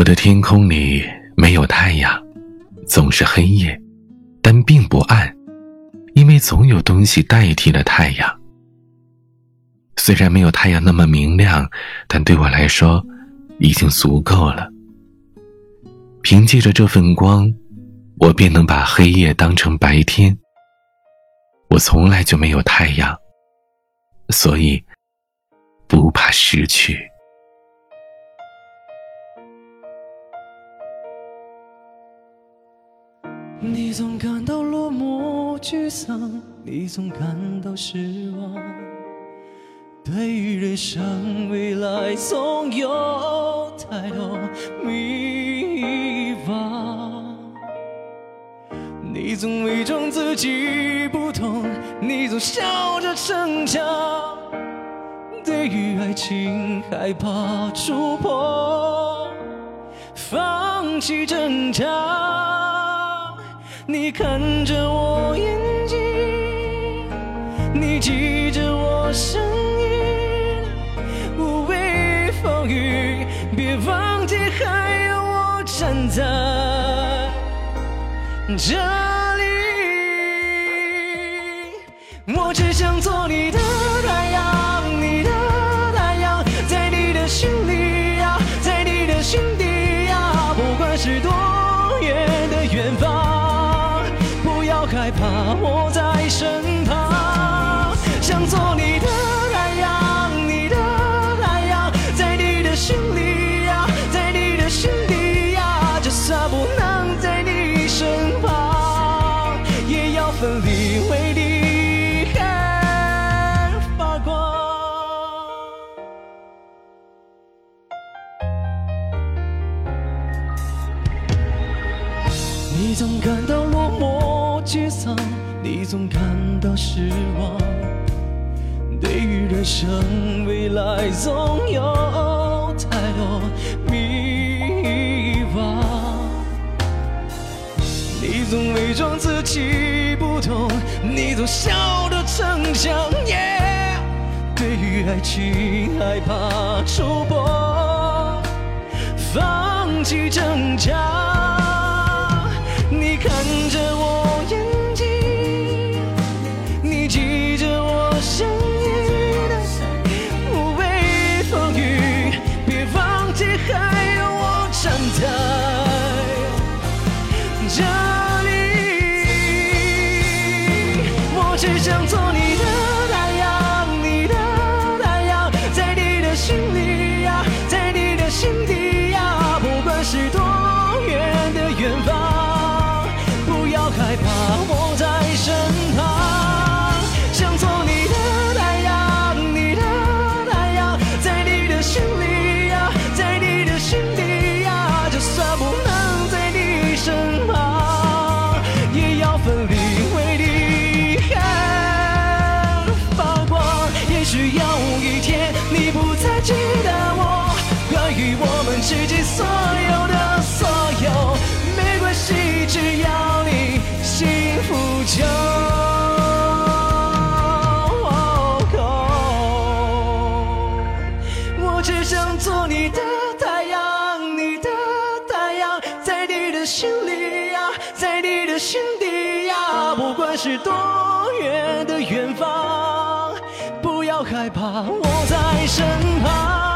我的天空里没有太阳，总是黑夜，但并不暗，因为总有东西代替了太阳。虽然没有太阳那么明亮，但对我来说，已经足够了。凭借着这份光，我便能把黑夜当成白天。我从来就没有太阳，所以不怕失去。你总感到落寞沮丧，你总感到失望，对于人生未来总有太多迷惘。你总伪装自己不懂，你总笑着逞强，对于爱情害怕触碰，放弃挣扎。你看着我眼睛，你记着我声音，无畏风雨，别忘记还有我站在这。害怕我在身旁，想做你的太阳，你的太阳，在你的心里呀，在你的心底呀，就算不能在你身旁，也要奋力为你发光。你总感到。丧，你总感到失望。对于人生未来，总有太多迷惘。你总伪装自己不懂，你总笑着逞强。对于爱情害怕触碰，放弃挣扎。只想做你只要你幸福就够。我只想做你的太阳，你的太阳，在你的心里呀，在你的心底呀，不管是多远的远方，不要害怕，我在身旁。